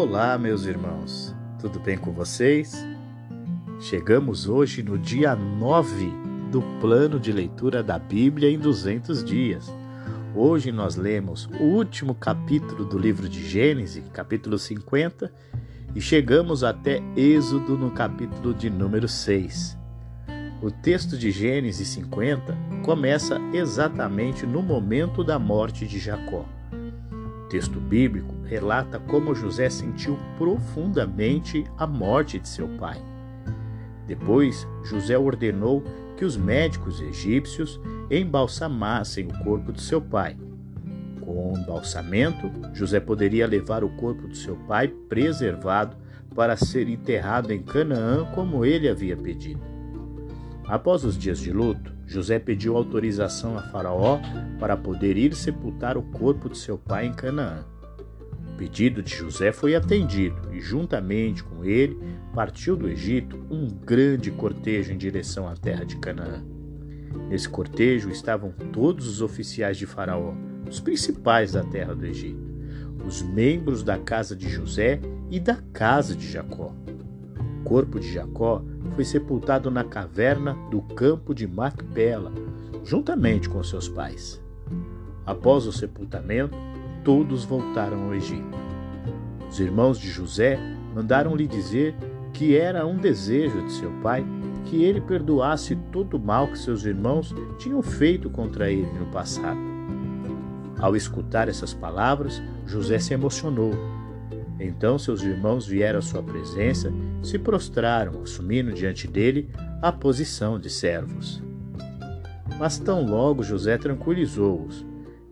Olá, meus irmãos, tudo bem com vocês? Chegamos hoje no dia 9 do plano de leitura da Bíblia em 200 dias. Hoje nós lemos o último capítulo do livro de Gênesis, capítulo 50, e chegamos até Êxodo no capítulo de número 6. O texto de Gênesis 50 começa exatamente no momento da morte de Jacó. O texto bíblico relata como José sentiu profundamente a morte de seu pai. Depois, José ordenou que os médicos egípcios embalsamassem o corpo de seu pai. Com o embalsamento, José poderia levar o corpo de seu pai preservado para ser enterrado em Canaã como ele havia pedido. Após os dias de luto, José pediu autorização a Faraó para poder ir sepultar o corpo de seu pai em Canaã. Pedido de José foi atendido e, juntamente com ele, partiu do Egito um grande cortejo em direção à terra de Canaã. Nesse cortejo estavam todos os oficiais de Faraó, os principais da terra do Egito, os membros da casa de José e da casa de Jacó. O corpo de Jacó foi sepultado na caverna do campo de Macpela, juntamente com seus pais. Após o sepultamento, todos voltaram ao Egito. Os irmãos de José mandaram-lhe dizer que era um desejo de seu pai que ele perdoasse todo o mal que seus irmãos tinham feito contra ele no passado. Ao escutar essas palavras, José se emocionou então seus irmãos vieram à sua presença, se prostraram, assumindo diante dele a posição de servos. Mas tão logo José tranquilizou-os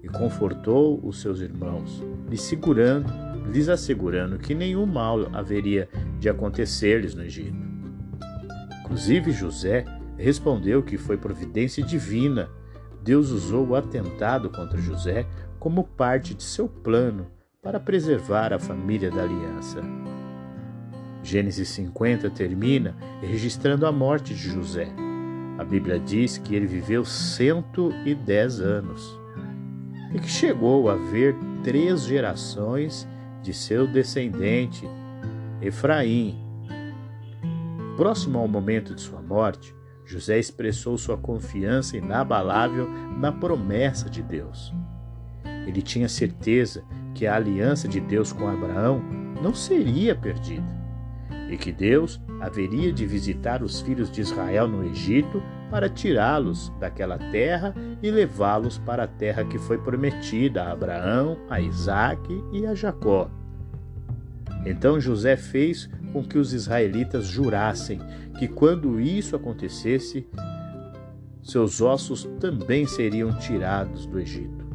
e confortou os seus irmãos, lhes segurando, lhes assegurando que nenhum mal haveria de acontecer-lhes no Egito. Inclusive José respondeu que foi providência divina. Deus usou o atentado contra José como parte de seu plano para preservar a família da aliança. Gênesis 50 termina registrando a morte de José. A Bíblia diz que ele viveu 110 anos e que chegou a ver três gerações de seu descendente, Efraim. Próximo ao momento de sua morte, José expressou sua confiança inabalável na promessa de Deus. Ele tinha certeza que a aliança de Deus com Abraão não seria perdida e que Deus haveria de visitar os filhos de Israel no Egito para tirá-los daquela terra e levá-los para a terra que foi prometida a Abraão, a Isaque e a Jacó. Então José fez com que os israelitas jurassem que quando isso acontecesse, seus ossos também seriam tirados do Egito.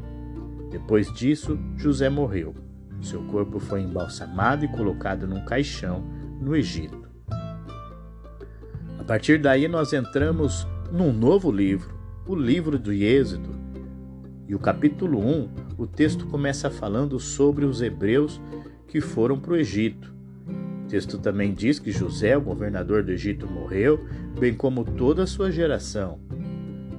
Depois disso, José morreu. Seu corpo foi embalsamado e colocado num caixão no Egito. A partir daí, nós entramos num novo livro, o livro do Êxodo. E o capítulo 1, o texto começa falando sobre os hebreus que foram para o Egito. O texto também diz que José, o governador do Egito, morreu, bem como toda a sua geração.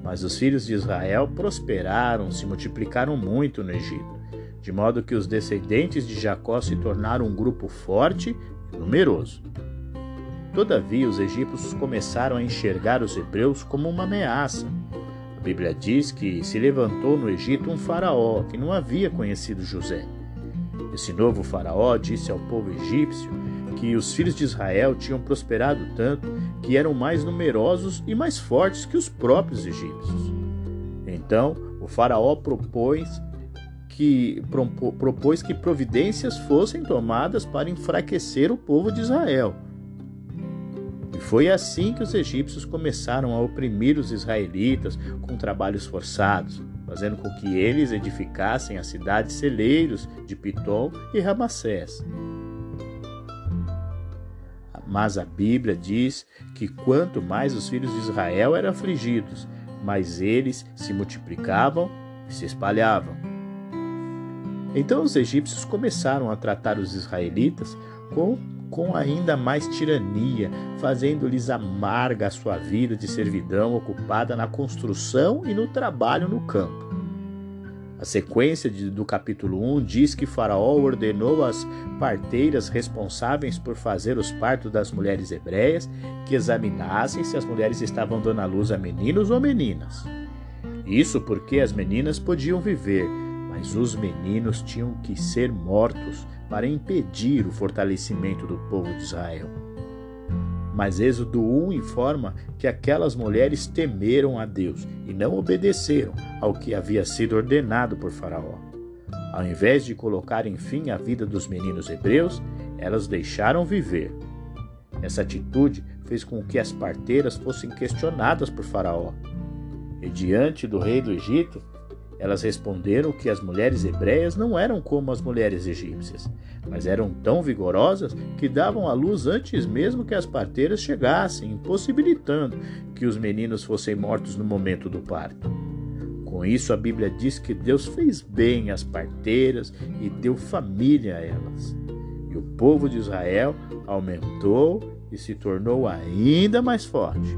Mas os filhos de Israel prosperaram, se multiplicaram muito no Egito, de modo que os descendentes de Jacó se tornaram um grupo forte e numeroso. Todavia, os egípcios começaram a enxergar os hebreus como uma ameaça. A Bíblia diz que se levantou no Egito um faraó que não havia conhecido José. Esse novo faraó disse ao povo egípcio que os filhos de Israel tinham prosperado tanto que eram mais numerosos e mais fortes que os próprios egípcios. Então, o faraó propôs que, propôs que providências fossem tomadas para enfraquecer o povo de Israel. Foi assim que os egípcios começaram a oprimir os israelitas com trabalhos forçados, fazendo com que eles edificassem as cidades celeiros de Pitom e Ramassés. Mas a Bíblia diz que quanto mais os filhos de Israel eram afligidos, mais eles se multiplicavam e se espalhavam. Então os egípcios começaram a tratar os israelitas com, com ainda mais tirania, fazendo-lhes amarga a sua vida de servidão ocupada na construção e no trabalho no campo. A sequência de, do capítulo 1 diz que Faraó ordenou às parteiras responsáveis por fazer os partos das mulheres hebreias que examinassem se as mulheres estavam dando à luz a meninos ou meninas. Isso porque as meninas podiam viver, mas os meninos tinham que ser mortos para impedir o fortalecimento do povo de Israel. Mas Êxodo 1 informa que aquelas mulheres temeram a Deus e não obedeceram ao que havia sido ordenado por Faraó. Ao invés de colocarem fim à vida dos meninos hebreus, elas deixaram viver. Essa atitude fez com que as parteiras fossem questionadas por Faraó. E diante do rei do Egito, elas responderam que as mulheres hebreias não eram como as mulheres egípcias, mas eram tão vigorosas que davam à luz antes mesmo que as parteiras chegassem, impossibilitando que os meninos fossem mortos no momento do parto. Com isso, a Bíblia diz que Deus fez bem às parteiras e deu família a elas. E o povo de Israel aumentou e se tornou ainda mais forte.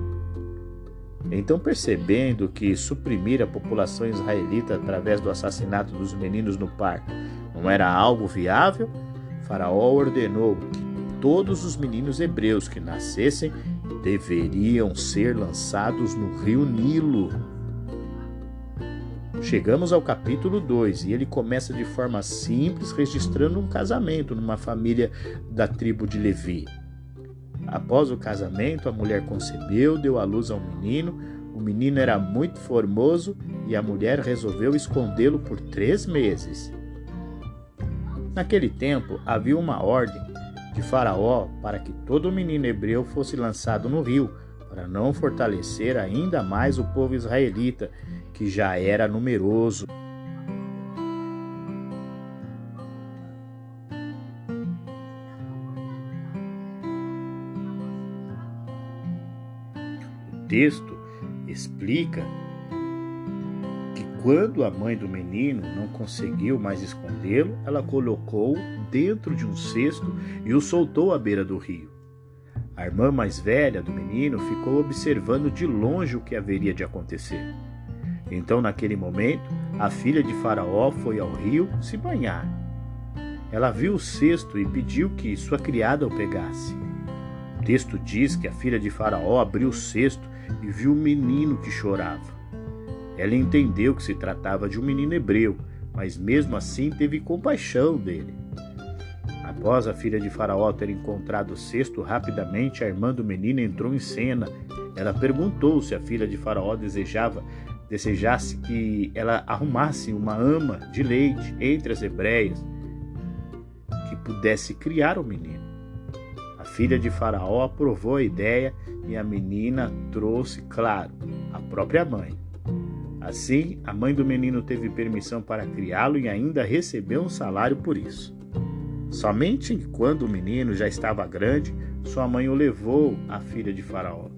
Então, percebendo que suprimir a população israelita através do assassinato dos meninos no parto não era algo viável, Faraó ordenou que todos os meninos hebreus que nascessem deveriam ser lançados no rio Nilo. Chegamos ao capítulo 2 e ele começa de forma simples, registrando um casamento numa família da tribo de Levi. Após o casamento, a mulher concebeu, deu à luz a um menino. O menino era muito formoso e a mulher resolveu escondê-lo por três meses. Naquele tempo, havia uma ordem de Faraó para que todo menino hebreu fosse lançado no rio, para não fortalecer ainda mais o povo israelita, que já era numeroso. Texto explica que quando a mãe do menino não conseguiu mais escondê-lo, ela colocou dentro de um cesto e o soltou à beira do rio. A irmã mais velha do menino ficou observando de longe o que haveria de acontecer. Então, naquele momento, a filha de Faraó foi ao rio se banhar. Ela viu o cesto e pediu que sua criada o pegasse. O texto diz que a filha de Faraó abriu o cesto e viu o menino que chorava. Ela entendeu que se tratava de um menino hebreu, mas mesmo assim teve compaixão dele. Após a filha de Faraó ter encontrado o cesto, rapidamente a irmã do menino entrou em cena. Ela perguntou se a filha de Faraó desejava desejasse que ela arrumasse uma ama de leite entre as hebreias que pudesse criar o menino. Filha de Faraó aprovou a ideia e a menina trouxe, claro, a própria mãe. Assim, a mãe do menino teve permissão para criá-lo e ainda recebeu um salário por isso. Somente quando o menino já estava grande, sua mãe o levou à filha de Faraó.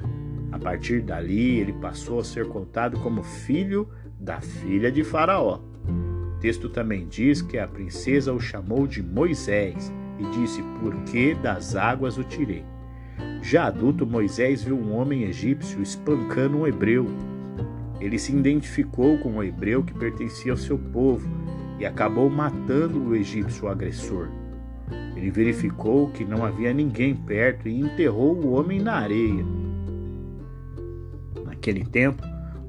A partir dali, ele passou a ser contado como filho da filha de Faraó. O texto também diz que a princesa o chamou de Moisés e disse: Por que das águas o tirei? Já adulto, Moisés viu um homem egípcio espancando um hebreu. Ele se identificou com o hebreu que pertencia ao seu povo e acabou matando o egípcio agressor. Ele verificou que não havia ninguém perto e enterrou o homem na areia. Naquele tempo,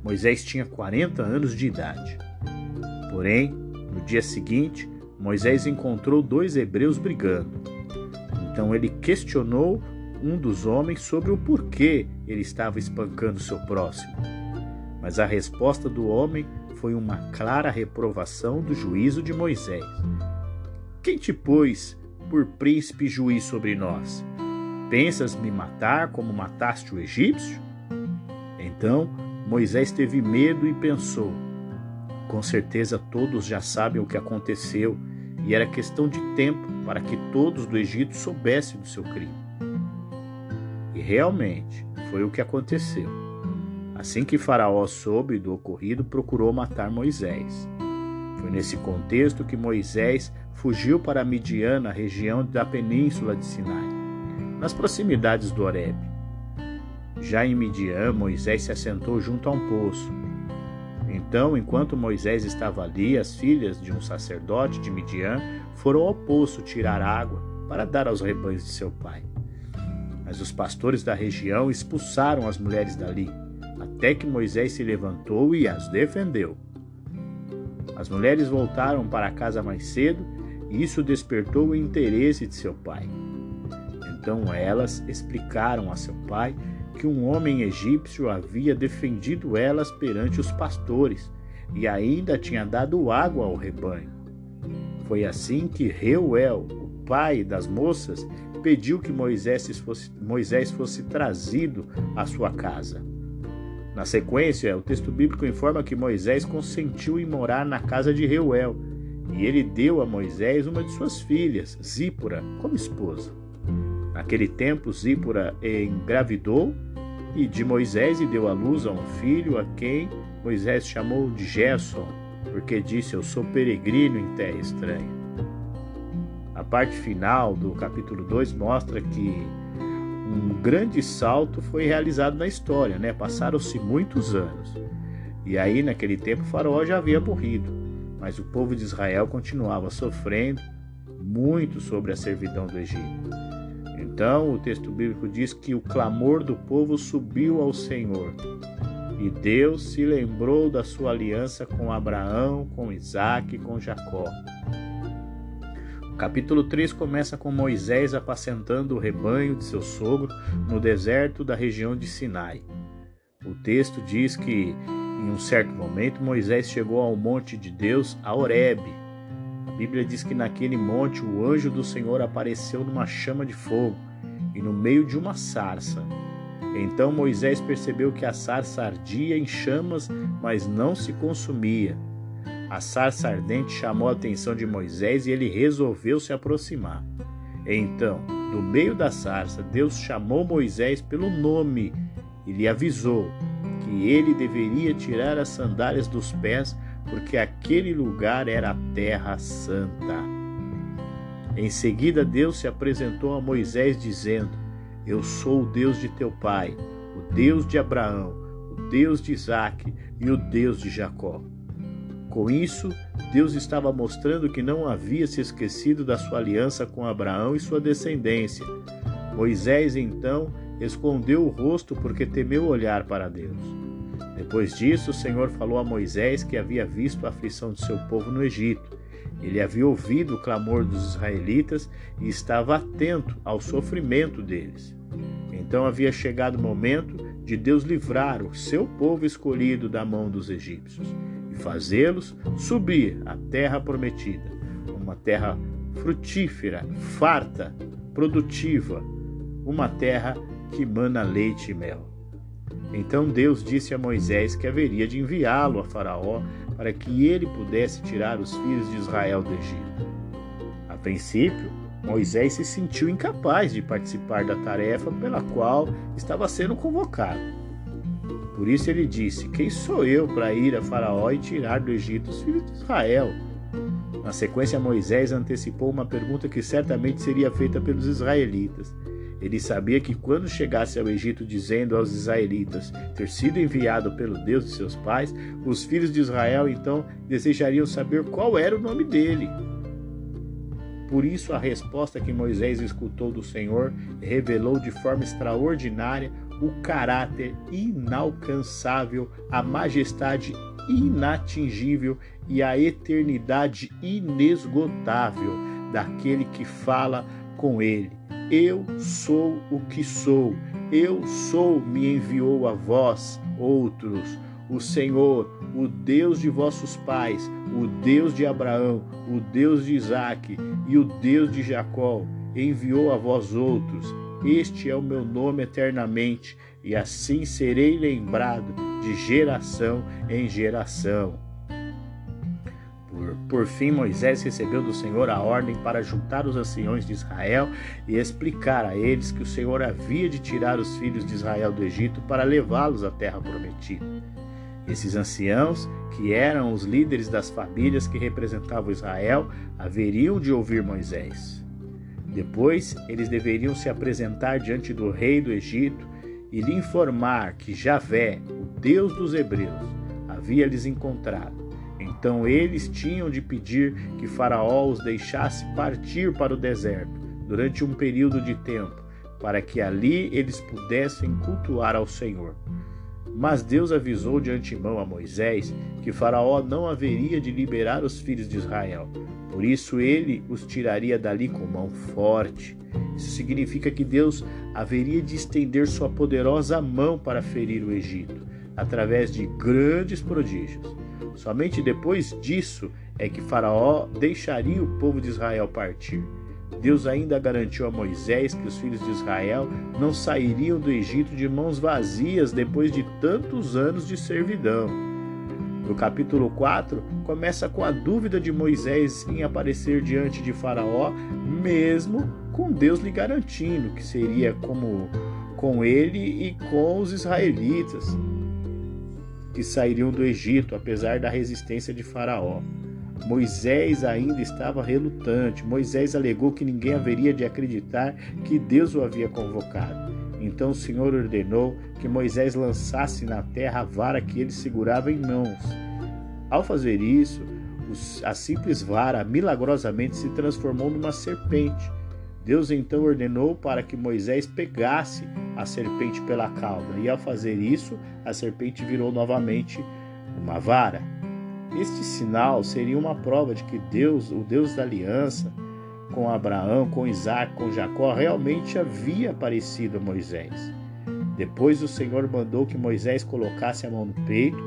Moisés tinha 40 anos de idade. Porém, no dia seguinte, Moisés encontrou dois hebreus brigando. Então ele questionou um dos homens sobre o porquê ele estava espancando seu próximo. Mas a resposta do homem foi uma clara reprovação do juízo de Moisés. Quem te pôs por príncipe e juiz sobre nós? Pensas me matar como mataste o egípcio? Então Moisés teve medo e pensou: com certeza todos já sabem o que aconteceu, e era questão de tempo para que todos do Egito soubessem do seu crime. E realmente foi o que aconteceu. Assim que Faraó soube do ocorrido, procurou matar Moisés. Foi nesse contexto que Moisés fugiu para Midian, na região da península de Sinai, nas proximidades do Horebe. Já em Midian, Moisés se assentou junto a um poço. Então, enquanto Moisés estava ali, as filhas de um sacerdote de Midian foram ao poço tirar água para dar aos rebanhos de seu pai. Mas os pastores da região expulsaram as mulheres dali, até que Moisés se levantou e as defendeu. As mulheres voltaram para casa mais cedo e isso despertou o interesse de seu pai. Então elas explicaram a seu pai que um homem egípcio havia defendido elas perante os pastores e ainda tinha dado água ao rebanho. Foi assim que Reuel, o pai das moças, pediu que Moisés fosse, Moisés fosse trazido à sua casa. Na sequência, o texto bíblico informa que Moisés consentiu em morar na casa de Reuel, e ele deu a Moisés uma de suas filhas, Zípora, como esposa. Naquele tempo, Zípora engravidou e de Moisés e deu à luz a um filho a quem Moisés chamou de Gerson, porque disse: Eu sou peregrino em terra estranha. A parte final do capítulo 2 mostra que um grande salto foi realizado na história, né? Passaram-se muitos anos. E aí, naquele tempo, faraó já havia morrido, mas o povo de Israel continuava sofrendo muito sobre a servidão do Egito. Então, o texto bíblico diz que o clamor do povo subiu ao Senhor. E Deus se lembrou da sua aliança com Abraão, com Isaac e com Jacó. O capítulo 3 começa com Moisés apacentando o rebanho de seu sogro no deserto da região de Sinai. O texto diz que, em um certo momento, Moisés chegou ao monte de Deus, a Horebe, Bíblia diz que naquele monte o anjo do Senhor apareceu numa chama de fogo e no meio de uma sarça. Então Moisés percebeu que a sarça ardia em chamas, mas não se consumia. A sarça ardente chamou a atenção de Moisés e ele resolveu se aproximar. Então, do meio da sarça, Deus chamou Moisés pelo nome e lhe avisou que ele deveria tirar as sandálias dos pés porque aquele lugar era a terra santa. Em seguida, Deus se apresentou a Moisés, dizendo: Eu sou o Deus de teu pai, o Deus de Abraão, o Deus de Isaque e o Deus de Jacó. Com isso, Deus estava mostrando que não havia se esquecido da sua aliança com Abraão e sua descendência. Moisés, então, escondeu o rosto porque temeu olhar para Deus. Depois disso, o Senhor falou a Moisés que havia visto a aflição de seu povo no Egito. Ele havia ouvido o clamor dos israelitas e estava atento ao sofrimento deles. Então havia chegado o momento de Deus livrar o seu povo escolhido da mão dos egípcios e fazê-los subir à terra prometida, uma terra frutífera, farta, produtiva, uma terra que mana leite e mel. Então Deus disse a Moisés que haveria de enviá-lo a Faraó para que ele pudesse tirar os filhos de Israel do Egito. A princípio, Moisés se sentiu incapaz de participar da tarefa pela qual estava sendo convocado. Por isso ele disse: Quem sou eu para ir a Faraó e tirar do Egito os filhos de Israel? Na sequência, Moisés antecipou uma pergunta que certamente seria feita pelos israelitas. Ele sabia que quando chegasse ao Egito dizendo aos israelitas ter sido enviado pelo Deus de seus pais, os filhos de Israel então desejariam saber qual era o nome dele. Por isso, a resposta que Moisés escutou do Senhor revelou de forma extraordinária o caráter inalcançável, a majestade inatingível e a eternidade inesgotável daquele que fala com ele. Eu sou o que sou. Eu sou, me enviou a vós, outros. O Senhor, o Deus de vossos pais, o Deus de Abraão, o Deus de Isaque e o Deus de Jacó, enviou a vós outros. Este é o meu nome eternamente, e assim serei lembrado de geração em geração. Por, fim, Moisés recebeu do Senhor a ordem para juntar os anciões de Israel e explicar a eles que o Senhor havia de tirar os filhos de Israel do Egito para levá-los à terra prometida. Esses anciãos, que eram os líderes das famílias que representavam Israel, haveriam de ouvir Moisés. Depois, eles deveriam se apresentar diante do rei do Egito e lhe informar que Javé, o Deus dos Hebreus, havia lhes encontrado. Então eles tinham de pedir que Faraó os deixasse partir para o deserto durante um período de tempo, para que ali eles pudessem cultuar ao Senhor. Mas Deus avisou de antemão a Moisés que Faraó não haveria de liberar os filhos de Israel. Por isso ele os tiraria dali com mão forte. Isso significa que Deus haveria de estender sua poderosa mão para ferir o Egito, através de grandes prodígios. Somente depois disso é que Faraó deixaria o povo de Israel partir. Deus ainda garantiu a Moisés que os filhos de Israel não sairiam do Egito de mãos vazias depois de tantos anos de servidão. No capítulo 4, começa com a dúvida de Moisés em aparecer diante de Faraó, mesmo com Deus lhe garantindo que seria como com ele e com os israelitas que sairiam do Egito, apesar da resistência de Faraó. Moisés ainda estava relutante. Moisés alegou que ninguém haveria de acreditar que Deus o havia convocado. Então o Senhor ordenou que Moisés lançasse na terra a vara que ele segurava em mãos. Ao fazer isso, a simples vara milagrosamente se transformou numa serpente. Deus então ordenou para que Moisés pegasse a serpente pela cauda, e ao fazer isso, a serpente virou novamente uma vara. Este sinal seria uma prova de que Deus, o Deus da aliança, com Abraão, com Isaac, com Jacó, realmente havia aparecido a Moisés. Depois o Senhor mandou que Moisés colocasse a mão no peito,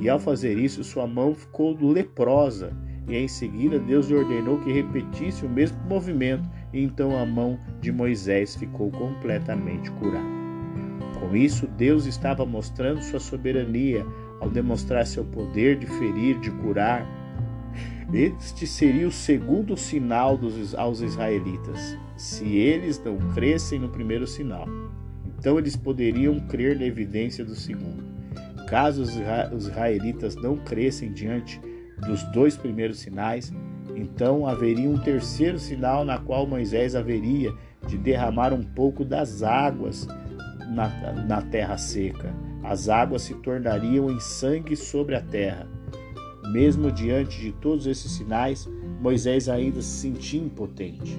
e ao fazer isso, sua mão ficou leprosa. E em seguida, Deus lhe ordenou que repetisse o mesmo movimento, então a mão de Moisés ficou completamente curada. Com isso, Deus estava mostrando sua soberania ao demonstrar seu poder de ferir, de curar. Este seria o segundo sinal dos, aos israelitas, se eles não crescem no primeiro sinal. Então eles poderiam crer na evidência do segundo. Caso os israelitas não crescem diante dos dois primeiros sinais, então haveria um terceiro sinal na qual Moisés haveria de derramar um pouco das águas na, na terra seca as águas se tornariam em sangue sobre a terra. Mesmo diante de todos esses sinais, Moisés ainda se sentia impotente.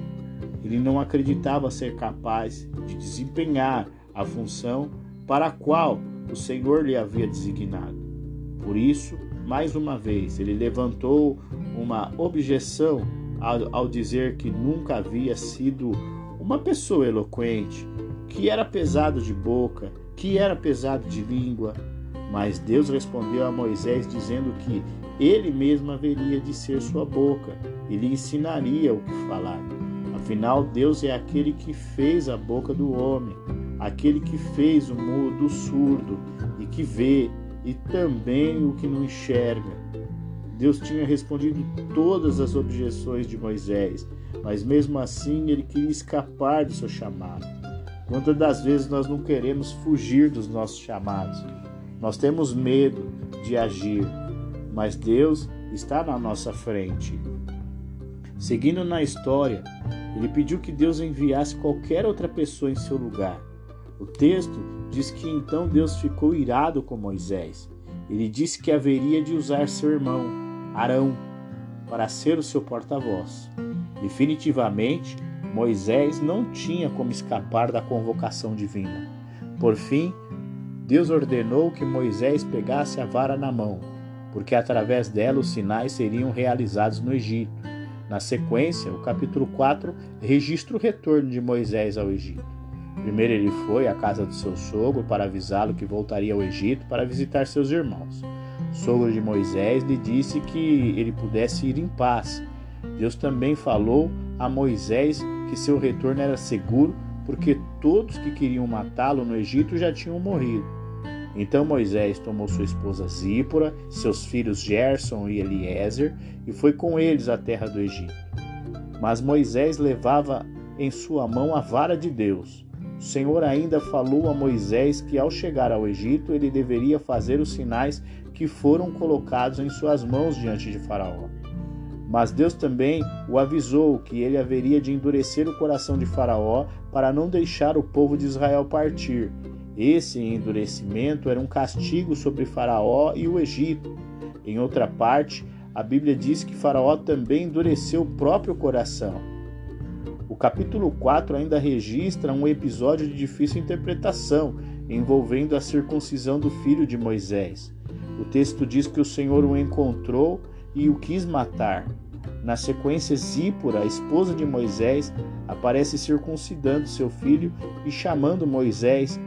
Ele não acreditava ser capaz de desempenhar a função para a qual o Senhor lhe havia designado. Por isso, mais uma vez, ele levantou uma objeção ao, ao dizer que nunca havia sido uma pessoa eloquente, que era pesado de boca, que era pesado de língua. Mas Deus respondeu a Moisés dizendo que ele mesmo haveria de ser sua boca e lhe ensinaria o que falar. Afinal, Deus é aquele que fez a boca do homem, aquele que fez o mudo, o surdo e que vê, e também o que não enxerga. Deus tinha respondido todas as objeções de Moisés, mas mesmo assim ele queria escapar do seu chamado. Quantas das vezes nós não queremos fugir dos nossos chamados? Nós temos medo de agir, mas Deus está na nossa frente. Seguindo na história, ele pediu que Deus enviasse qualquer outra pessoa em seu lugar. O texto diz que então Deus ficou irado com Moisés. Ele disse que haveria de usar seu irmão, Arão, para ser o seu porta-voz. Definitivamente, Moisés não tinha como escapar da convocação divina. Por fim, Deus ordenou que Moisés pegasse a vara na mão, porque através dela os sinais seriam realizados no Egito. Na sequência, o capítulo 4 registra o retorno de Moisés ao Egito. Primeiro ele foi à casa do seu sogro para avisá-lo que voltaria ao Egito para visitar seus irmãos. Sogro de Moisés lhe disse que ele pudesse ir em paz. Deus também falou a Moisés que seu retorno era seguro, porque todos que queriam matá-lo no Egito já tinham morrido. Então Moisés tomou sua esposa Zípora, seus filhos Gerson e Eliezer, e foi com eles à terra do Egito. Mas Moisés levava em sua mão a vara de Deus. O Senhor ainda falou a Moisés que ao chegar ao Egito ele deveria fazer os sinais que foram colocados em suas mãos diante de Faraó. Mas Deus também o avisou que ele haveria de endurecer o coração de Faraó para não deixar o povo de Israel partir. Esse endurecimento era um castigo sobre Faraó e o Egito. Em outra parte, a Bíblia diz que Faraó também endureceu o próprio coração. O capítulo 4 ainda registra um episódio de difícil interpretação envolvendo a circuncisão do filho de Moisés. O texto diz que o Senhor o encontrou e o quis matar. Na sequência, Zípora, a esposa de Moisés, aparece circuncidando seu filho e chamando Moisés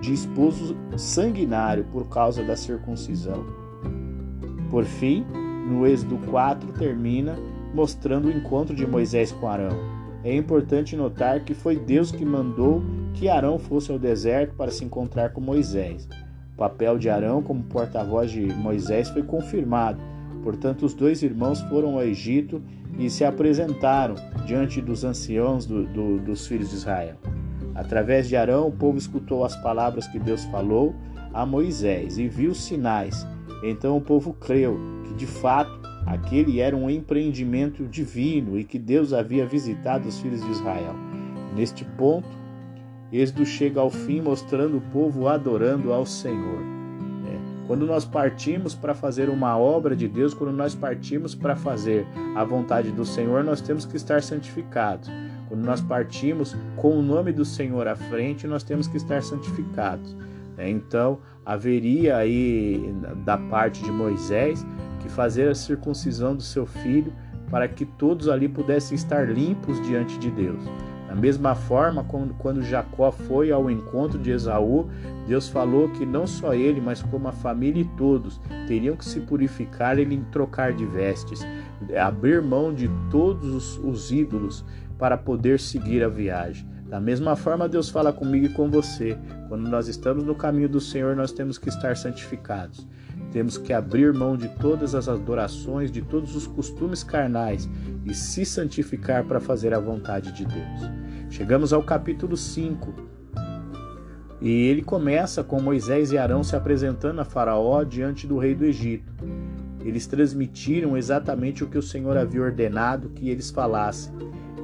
de esposo sanguinário por causa da circuncisão. Por fim, no Êxodo 4 termina mostrando o encontro de Moisés com Arão. É importante notar que foi Deus que mandou que Arão fosse ao deserto para se encontrar com Moisés. O papel de Arão como porta-voz de Moisés foi confirmado. Portanto, os dois irmãos foram ao Egito e se apresentaram diante dos anciãos do, do, dos filhos de Israel. Através de Arão, o povo escutou as palavras que Deus falou a Moisés e viu sinais. Então o povo creu que, de fato, aquele era um empreendimento divino e que Deus havia visitado os filhos de Israel. Neste ponto, Êxodo chega ao fim mostrando o povo adorando ao Senhor. É. Quando nós partimos para fazer uma obra de Deus, quando nós partimos para fazer a vontade do Senhor, nós temos que estar santificados. Quando nós partimos com o nome do Senhor à frente, nós temos que estar santificados. É, então, haveria aí da parte de Moisés que fazer a circuncisão do seu filho para que todos ali pudessem estar limpos diante de Deus. Mesma forma, quando Jacó foi ao encontro de Esaú, Deus falou que não só ele, mas como a família e todos teriam que se purificar e trocar de vestes, abrir mão de todos os, os ídolos para poder seguir a viagem. Da mesma forma, Deus fala comigo e com você. Quando nós estamos no caminho do Senhor, nós temos que estar santificados. Temos que abrir mão de todas as adorações, de todos os costumes carnais e se santificar para fazer a vontade de Deus. Chegamos ao capítulo 5. E ele começa com Moisés e Arão se apresentando a Faraó diante do rei do Egito. Eles transmitiram exatamente o que o Senhor havia ordenado que eles falassem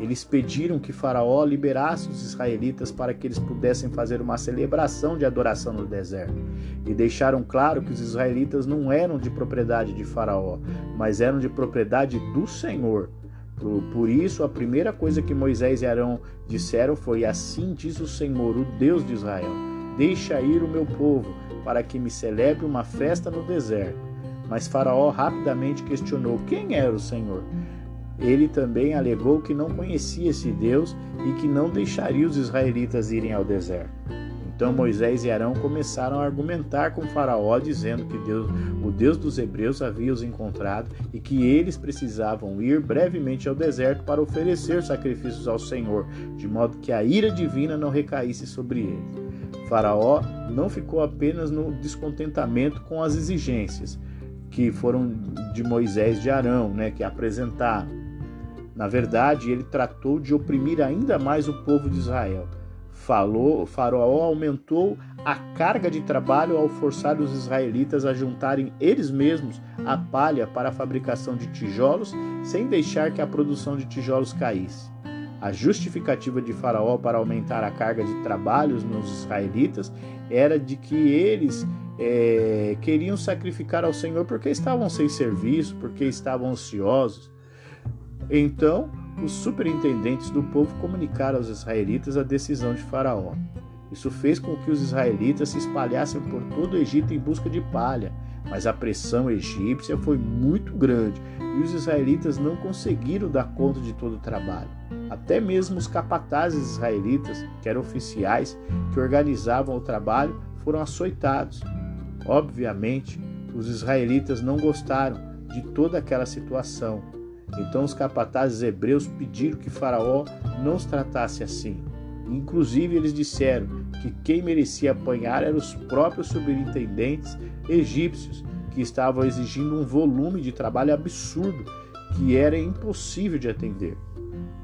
eles pediram que Faraó liberasse os israelitas para que eles pudessem fazer uma celebração de adoração no deserto. E deixaram claro que os israelitas não eram de propriedade de Faraó, mas eram de propriedade do Senhor. Por isso, a primeira coisa que Moisés e Arão disseram foi: Assim diz o Senhor, o Deus de Israel: Deixa ir o meu povo, para que me celebre uma festa no deserto. Mas Faraó rapidamente questionou: Quem era o Senhor? Ele também alegou que não conhecia esse Deus e que não deixaria os israelitas irem ao deserto. Então Moisés e Arão começaram a argumentar com Faraó, dizendo que Deus, o Deus dos hebreus havia os encontrado e que eles precisavam ir brevemente ao deserto para oferecer sacrifícios ao Senhor, de modo que a ira divina não recaísse sobre eles. Faraó não ficou apenas no descontentamento com as exigências que foram de Moisés e de Arão, né, que apresentaram na verdade, ele tratou de oprimir ainda mais o povo de Israel. Falou, Faraó aumentou a carga de trabalho ao forçar os israelitas a juntarem eles mesmos a palha para a fabricação de tijolos, sem deixar que a produção de tijolos caísse. A justificativa de Faraó para aumentar a carga de trabalhos nos israelitas era de que eles é, queriam sacrificar ao Senhor porque estavam sem serviço, porque estavam ansiosos. Então, os superintendentes do povo comunicaram aos israelitas a decisão de Faraó. Isso fez com que os israelitas se espalhassem por todo o Egito em busca de palha, mas a pressão egípcia foi muito grande e os israelitas não conseguiram dar conta de todo o trabalho. Até mesmo os capatazes israelitas, que eram oficiais que organizavam o trabalho, foram açoitados. Obviamente, os israelitas não gostaram de toda aquela situação então os capatazes hebreus pediram que Faraó não os tratasse assim. Inclusive, eles disseram que quem merecia apanhar eram os próprios superintendentes egípcios, que estavam exigindo um volume de trabalho absurdo que era impossível de atender.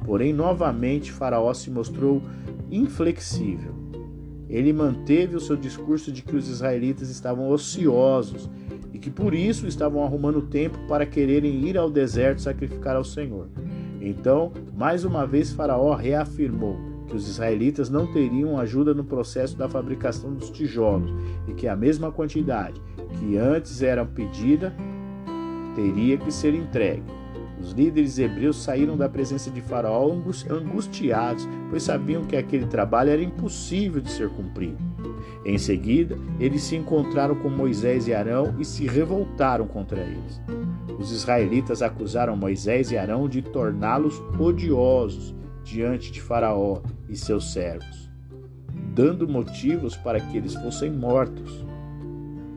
Porém, novamente, Faraó se mostrou inflexível. Ele manteve o seu discurso de que os israelitas estavam ociosos que por isso estavam arrumando tempo para quererem ir ao deserto sacrificar ao Senhor. Então, mais uma vez, Faraó reafirmou que os israelitas não teriam ajuda no processo da fabricação dos tijolos e que a mesma quantidade que antes era pedida teria que ser entregue. Os líderes hebreus saíram da presença de Faraó angustiados, pois sabiam que aquele trabalho era impossível de ser cumprido. Em seguida, eles se encontraram com Moisés e Arão e se revoltaram contra eles. Os israelitas acusaram Moisés e Arão de torná-los odiosos diante de Faraó e seus servos, dando motivos para que eles fossem mortos.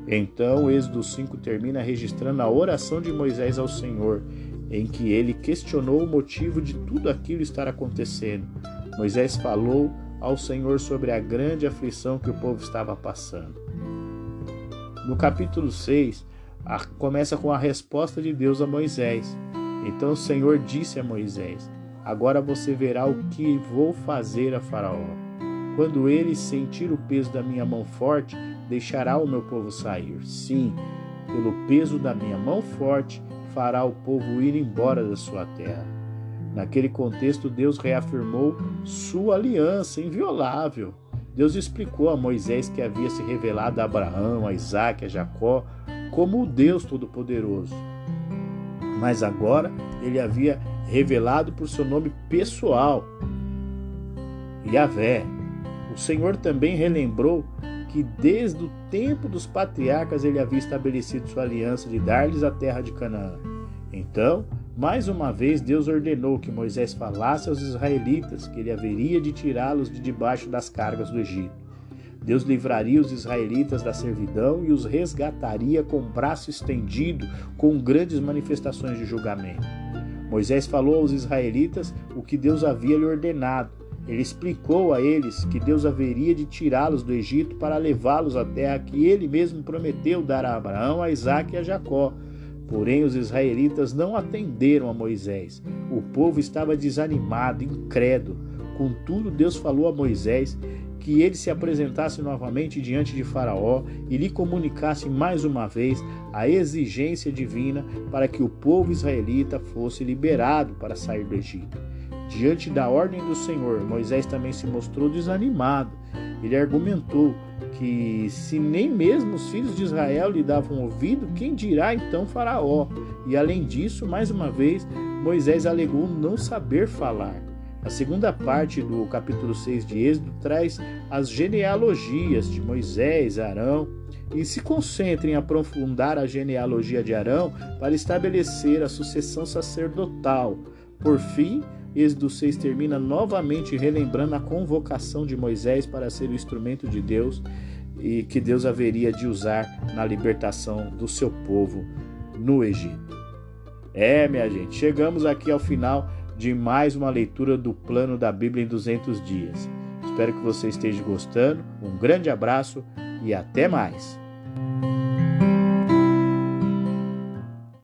Então, o Êxodo 5 termina registrando a oração de Moisés ao Senhor, em que ele questionou o motivo de tudo aquilo estar acontecendo. Moisés falou ao Senhor sobre a grande aflição que o povo estava passando. No capítulo 6, começa com a resposta de Deus a Moisés. Então o Senhor disse a Moisés: Agora você verá o que vou fazer a Faraó. Quando ele sentir o peso da minha mão forte, deixará o meu povo sair. Sim, pelo peso da minha mão forte, fará o povo ir embora da sua terra. Naquele contexto, Deus reafirmou sua aliança inviolável. Deus explicou a Moisés que havia se revelado a Abraão, a Isaac, a Jacó como o Deus Todo-Poderoso. Mas agora ele havia revelado por seu nome pessoal, Yahvé. O Senhor também relembrou que desde o tempo dos patriarcas ele havia estabelecido sua aliança de dar-lhes a terra de Canaã. Então, mais uma vez, Deus ordenou que Moisés falasse aos israelitas que ele haveria de tirá-los de debaixo das cargas do Egito. Deus livraria os israelitas da servidão e os resgataria com braço estendido, com grandes manifestações de julgamento. Moisés falou aos israelitas o que Deus havia lhe ordenado. Ele explicou a eles que Deus haveria de tirá-los do Egito para levá-los à terra que ele mesmo prometeu dar a Abraão, a Isaac e a Jacó. Porém, os israelitas não atenderam a Moisés. O povo estava desanimado, incrédulo. Contudo, Deus falou a Moisés que ele se apresentasse novamente diante de Faraó e lhe comunicasse mais uma vez a exigência divina para que o povo israelita fosse liberado para sair do Egito. Diante da ordem do Senhor, Moisés também se mostrou desanimado. Ele argumentou que se nem mesmo os filhos de Israel lhe davam ouvido, quem dirá então Faraó? E além disso, mais uma vez, Moisés alegou não saber falar. A segunda parte do capítulo 6 de Êxodo traz as genealogias de Moisés, Arão, e se concentra em aprofundar a genealogia de Arão para estabelecer a sucessão sacerdotal. Por fim, Êxodo 6 termina novamente relembrando a convocação de Moisés para ser o instrumento de Deus e que Deus haveria de usar na libertação do seu povo no Egito. É, minha gente, chegamos aqui ao final de mais uma leitura do plano da Bíblia em 200 dias. Espero que você esteja gostando. Um grande abraço e até mais.